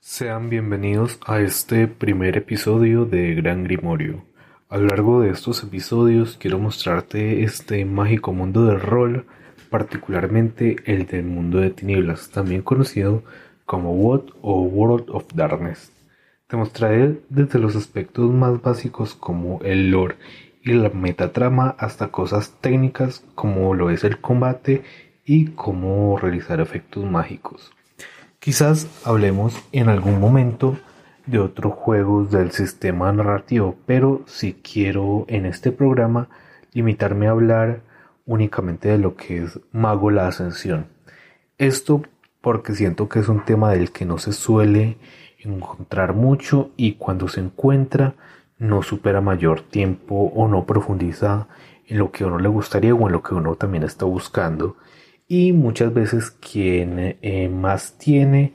Sean bienvenidos a este primer episodio de Gran Grimorio. A lo largo de estos episodios quiero mostrarte este mágico mundo del rol, particularmente el del mundo de tinieblas, también conocido como WOD o World of Darkness. Te mostraré desde los aspectos más básicos como el lore y la metatrama hasta cosas técnicas como lo es el combate y cómo realizar efectos mágicos. Quizás hablemos en algún momento de otros juegos del sistema narrativo, pero si quiero en este programa limitarme a hablar únicamente de lo que es Mago la Ascensión. Esto porque siento que es un tema del que no se suele encontrar mucho y cuando se encuentra no supera mayor tiempo o no profundiza en lo que uno le gustaría o en lo que uno también está buscando. Y muchas veces quien eh, más tiene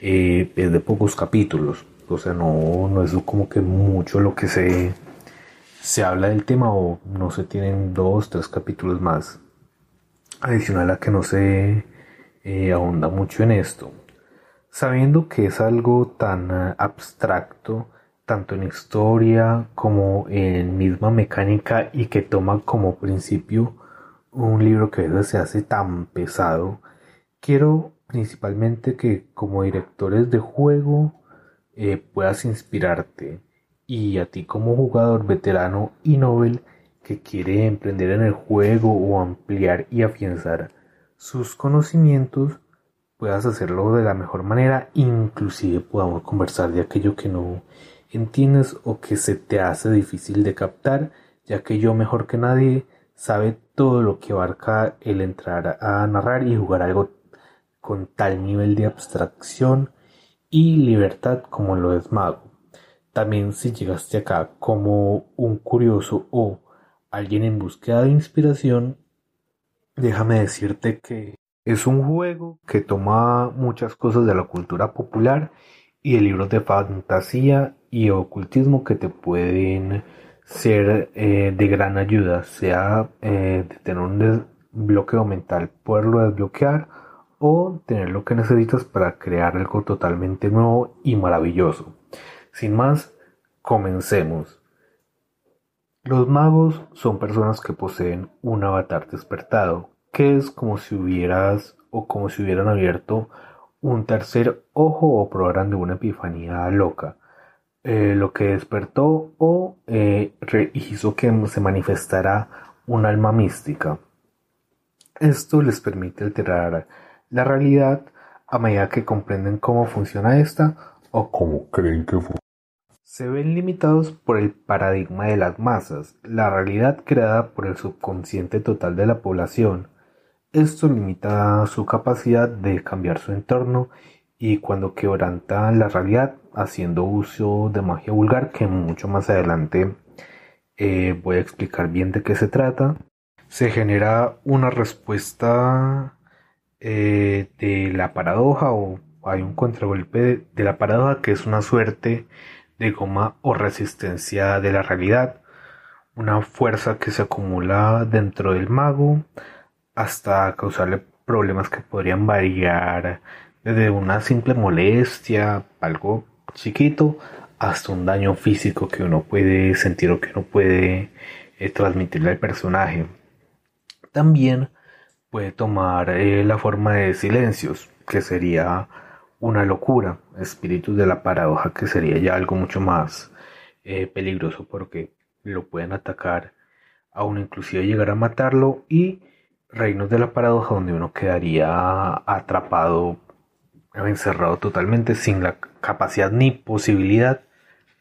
eh, es de pocos capítulos. O sea, no, no es como que mucho lo que se, se habla del tema o no se tienen dos, tres capítulos más. Adicional a que no se eh, ahonda mucho en esto. Sabiendo que es algo tan abstracto, tanto en historia como en misma mecánica y que toma como principio un libro que a veces se hace tan pesado, quiero principalmente que como directores de juego eh, puedas inspirarte. Y a ti como jugador veterano y novel que quiere emprender en el juego o ampliar y afianzar sus conocimientos puedas hacerlo de la mejor manera, inclusive podamos conversar de aquello que no entiendes o que se te hace difícil de captar, ya que yo mejor que nadie sabe todo lo que abarca el entrar a narrar y jugar algo con tal nivel de abstracción y libertad como lo es Mago. También si llegaste acá como un curioso o alguien en búsqueda de inspiración, déjame decirte que es un juego que toma muchas cosas de la cultura popular y de libros de fantasía y ocultismo que te pueden ser eh, de gran ayuda, sea eh, tener un bloqueo mental, poderlo desbloquear o tener lo que necesitas para crear algo totalmente nuevo y maravilloso. Sin más, comencemos. Los magos son personas que poseen un avatar despertado, que es como si hubieras o como si hubieran abierto un tercer ojo o probaran de una epifanía loca, eh, lo que despertó o eh, hizo que se manifestara un alma mística. Esto les permite alterar la realidad a medida que comprenden cómo funciona esta o cómo creen que funciona. Se ven limitados por el paradigma de las masas, la realidad creada por el subconsciente total de la población, esto limita su capacidad de cambiar su entorno y cuando quebranta la realidad haciendo uso de magia vulgar que mucho más adelante eh, voy a explicar bien de qué se trata. Se genera una respuesta eh, de la paradoja o hay un contragolpe de la paradoja que es una suerte de goma o resistencia de la realidad. Una fuerza que se acumula dentro del mago hasta causarle problemas que podrían variar desde una simple molestia, algo chiquito, hasta un daño físico que uno puede sentir o que uno puede eh, transmitirle al personaje. También puede tomar eh, la forma de silencios, que sería una locura, espíritus de la paradoja, que sería ya algo mucho más eh, peligroso porque lo pueden atacar, aún inclusive llegar a matarlo y reinos de la paradoja donde uno quedaría atrapado, encerrado totalmente sin la capacidad ni posibilidad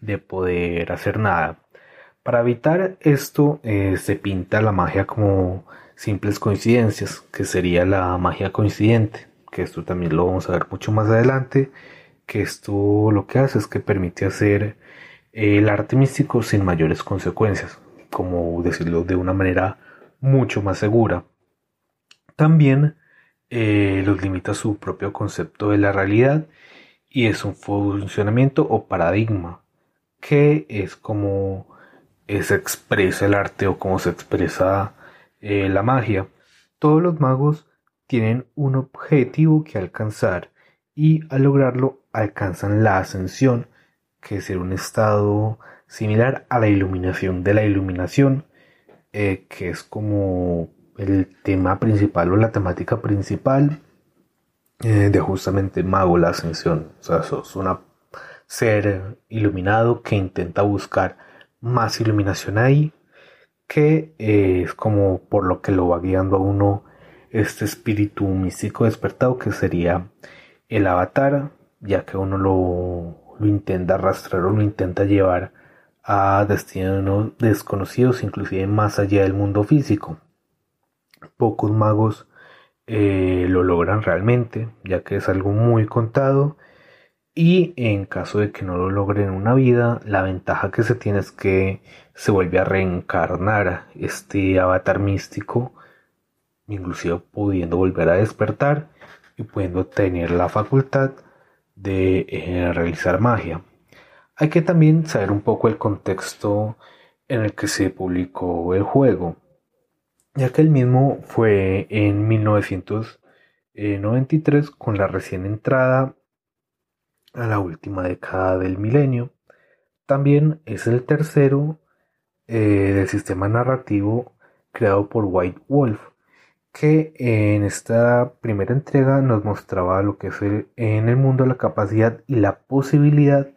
de poder hacer nada. Para evitar esto eh, se pinta la magia como simples coincidencias, que sería la magia coincidente, que esto también lo vamos a ver mucho más adelante, que esto lo que hace es que permite hacer el arte místico sin mayores consecuencias, como decirlo de una manera mucho más segura. También eh, los limita su propio concepto de la realidad y es un funcionamiento o paradigma que es como se expresa el arte o como se expresa eh, la magia. Todos los magos tienen un objetivo que alcanzar y al lograrlo alcanzan la ascensión, que es un estado similar a la iluminación de la iluminación, eh, que es como el tema principal o la temática principal eh, de justamente Mago, la ascensión. O sea, sos un ser iluminado que intenta buscar más iluminación ahí, que eh, es como por lo que lo va guiando a uno este espíritu místico despertado que sería el avatar, ya que uno lo, lo intenta arrastrar o lo intenta llevar a destinos desconocidos, inclusive más allá del mundo físico. Pocos magos eh, lo logran realmente, ya que es algo muy contado. Y en caso de que no lo logren en una vida, la ventaja que se tiene es que se vuelve a reencarnar este avatar místico, inclusive pudiendo volver a despertar y pudiendo tener la facultad de eh, realizar magia. Hay que también saber un poco el contexto en el que se publicó el juego, ya que el mismo fue en 1993 con la recién entrada a la última década del milenio. También es el tercero eh, del sistema narrativo creado por White Wolf, que en esta primera entrega nos mostraba lo que es en el mundo la capacidad y la posibilidad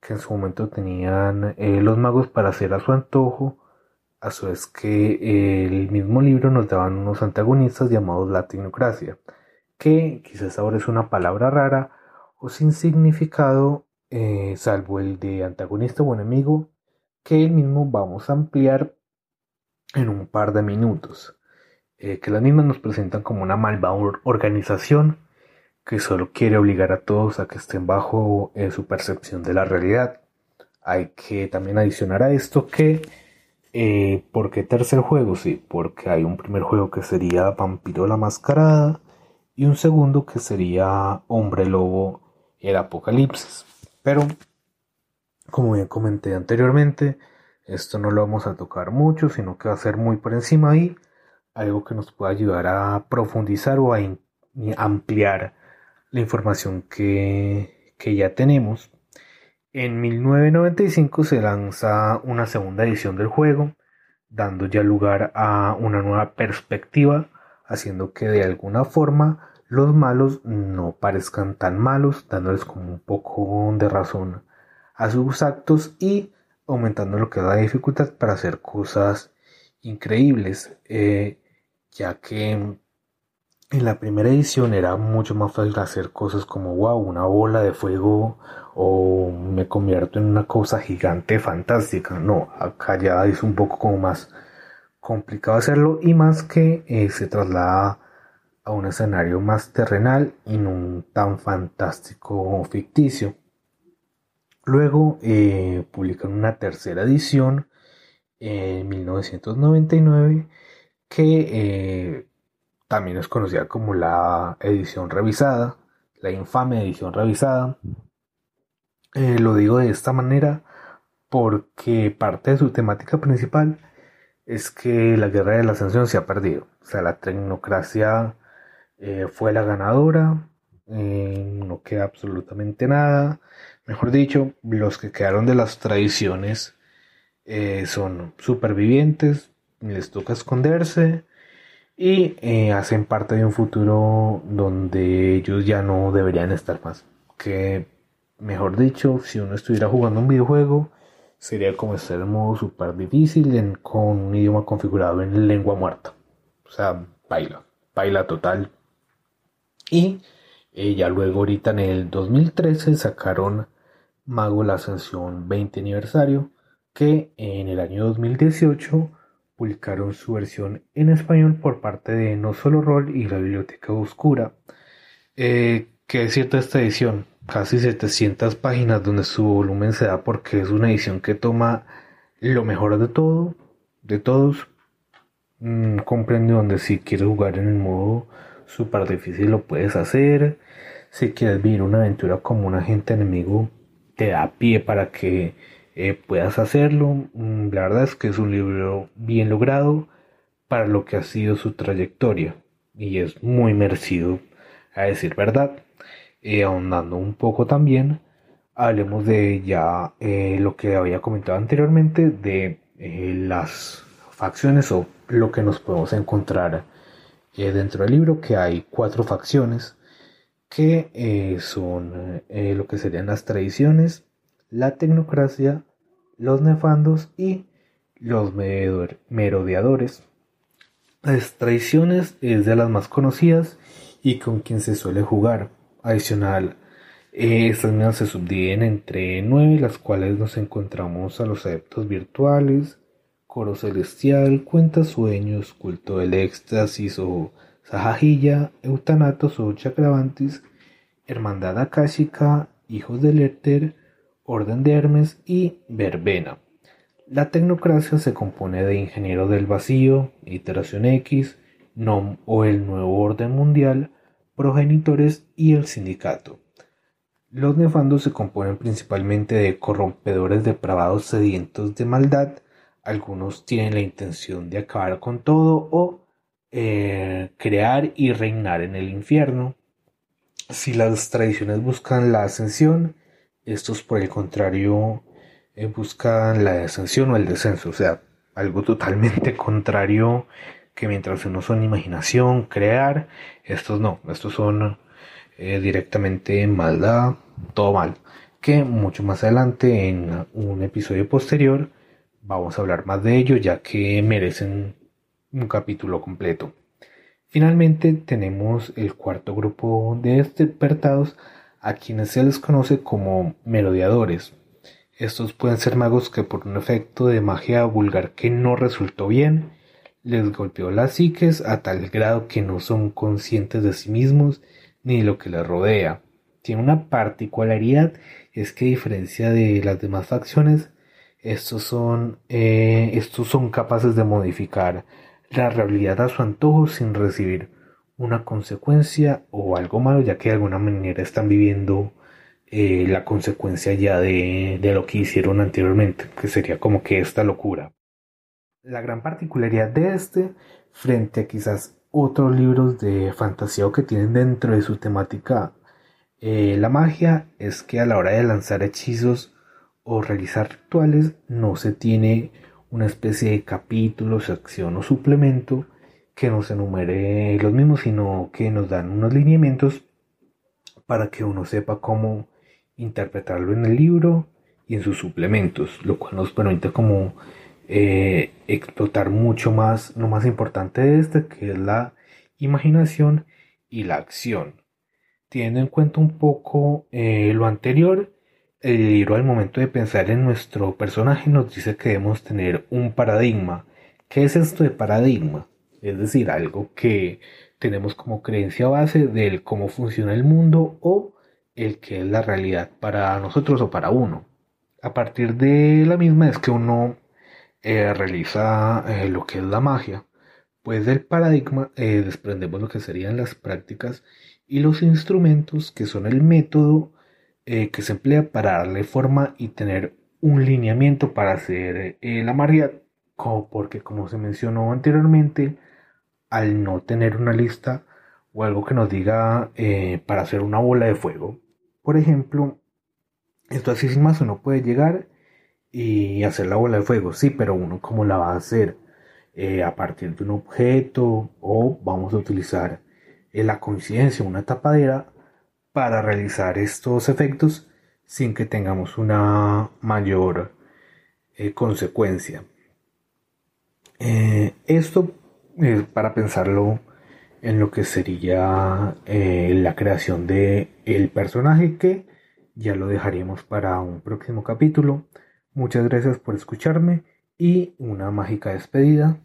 que en su momento tenían eh, los magos para hacer a su antojo, a su vez que eh, el mismo libro nos daban unos antagonistas llamados la tecnocracia, que quizás ahora es una palabra rara o sin significado, eh, salvo el de antagonista o enemigo, que el mismo vamos a ampliar en un par de minutos, que las mismas nos presentan como una malvada organización que solo quiere obligar a todos a que estén bajo eh, su percepción de la realidad. Hay que también adicionar a esto que, eh, ¿por qué tercer juego? Sí, porque hay un primer juego que sería Vampiro la Mascarada y un segundo que sería Hombre Lobo el Apocalipsis. Pero, como bien comenté anteriormente, esto no lo vamos a tocar mucho, sino que va a ser muy por encima y algo que nos pueda ayudar a profundizar o a ampliar la información que, ya tenemos. En 1995 se lanza una segunda edición del juego, dando ya lugar a una nueva perspectiva, haciendo que de alguna forma los malos no parezcan tan malos, dándoles como un poco de razón a sus actos y aumentando lo que la dificultad para hacer cosas increíbles, eh, ya que en la primera edición era mucho más fácil hacer cosas como wow, una bola de fuego o me convierto en una cosa gigante fantástica. No, acá ya es un poco como más complicado hacerlo y más que eh, se traslada a un escenario más terrenal y no tan fantástico o ficticio. Luego eh, publican una tercera edición en 1999 que eh, también es conocida como la edición revisada, la infame edición revisada. Eh, lo digo de esta manera porque parte de su temática principal es que la guerra de la ascensión se ha perdido. O sea, la tecnocracia eh, fue la ganadora, eh, no queda absolutamente nada. Mejor dicho, los que quedaron de las tradiciones son supervivientes, les toca esconderse y eh, hacen parte de un futuro donde ellos ya no deberían estar más. Que, mejor dicho, si uno estuviera jugando un videojuego, sería como estar en modo super difícil con un idioma configurado en lengua muerta. O sea, baila, baila total. Y eh, ya luego ahorita en el 2013 sacaron Mago la Ascensión 20 aniversario, que en el año 2018 publicaron su versión en español por parte de No Solo Roll y la Biblioteca Oscura. Eh, que es cierto esta edición, casi 700 páginas donde su volumen se da porque es una edición que toma lo mejor de todo, de todos. Mm, comprende donde si quieres jugar en el modo super difícil lo puedes hacer. Si quieres vivir una aventura como un agente enemigo, te da pie para que eh, puedas hacerlo. Mm, la verdad es que es un libro bien logrado para lo que ha sido su trayectoria. y es muy merecido a decir verdad. Eh, ahondando un poco también, hablemos de ya eh, lo que había comentado anteriormente de eh, las facciones o lo que nos podemos encontrar dentro del libro, que hay cuatro facciones que son lo que serían las tradiciones, la tecnocracia, los nefandos y los merodeadores. Las tradiciones es de las más conocidas y con quien se suele jugar. Adicional, estas mismas se subdividen entre nueve, las cuales nos encontramos a los adeptos virtuales, coro celestial, cuenta sueños, culto del éxtasis o sahajilla, eutanatos o chakravantis, hermandad akashica, hijos del éter, orden de Hermes y verbena. La tecnocracia se compone de ingeniero del vacío, iteración X, NOM o el nuevo orden mundial, progenitores y el sindicato. Los nefandos se componen principalmente de corrompedores depravados sedientos de maldad. Algunos tienen la intención de acabar con todo o eh, crear y reinar en el infierno. Si las tradiciones buscan la ascensión, estos por el contrario eh, buscan la ascensión o el descenso, o sea, algo totalmente contrario que mientras unos son imaginación, crear, estos no, estos son eh, directamente maldad, todo mal, que mucho más adelante en un episodio posterior vamos a hablar más de ello ya que merecen un capítulo completo. Finalmente tenemos el cuarto grupo de despertados a quienes se les conoce como merodeadores. Estos pueden ser magos que por un efecto de magia vulgar que no resultó bien, les golpeó las psiques a tal grado que no son conscientes de sí mismos ni de lo que les rodea. Tiene una particularidad, es que a diferencia de las demás facciones, estos son, eh, estos son capaces de modificar la realidad a su antojo sin recibir una consecuencia o algo malo, ya que de alguna manera están viviendo eh, la consecuencia ya de, de lo que hicieron anteriormente, que sería como que esta locura. La gran particularidad de este, frente a quizás otros libros de fantasía o que tienen dentro de su temática eh, la magia, es que a la hora de lanzar hechizos o realizar rituales no se tiene una especie de capítulo, sección o suplemento que nos enumere los mismos, sino que nos dan unos lineamientos para que uno sepa cómo interpretarlo en el libro y en sus suplementos, lo cual nos permite como eh, explotar mucho más lo más importante de este, que es la imaginación y la acción. Teniendo en cuenta un poco eh, lo anterior, el libro al momento de pensar en nuestro personaje nos dice que debemos tener un paradigma. ¿Qué es esto de paradigma? Es decir, algo que tenemos como creencia base del cómo funciona el mundo o el que es la realidad para nosotros o para uno. A partir de la misma es que uno eh, realiza eh, lo que es la magia. Pues del paradigma eh, desprendemos lo que serían las prácticas y los instrumentos que son el método que se emplea para darle forma y tener un lineamiento para hacer la magia, porque como se mencionó anteriormente, al no tener una lista o algo que nos diga eh, para hacer una bola de fuego. Por ejemplo, esto así sin más uno puede llegar y hacer la bola de fuego, sí, pero uno cómo la va a hacer eh, a partir de un objeto o vamos a utilizar eh, la coincidencia, una tapadera para realizar estos efectos sin que tengamos una mayor consecuencia. esto para pensarlo en lo que sería eh, la creación de el personaje que ya lo dejaremos para un próximo capítulo. Muchas gracias por escucharme y una mágica despedida.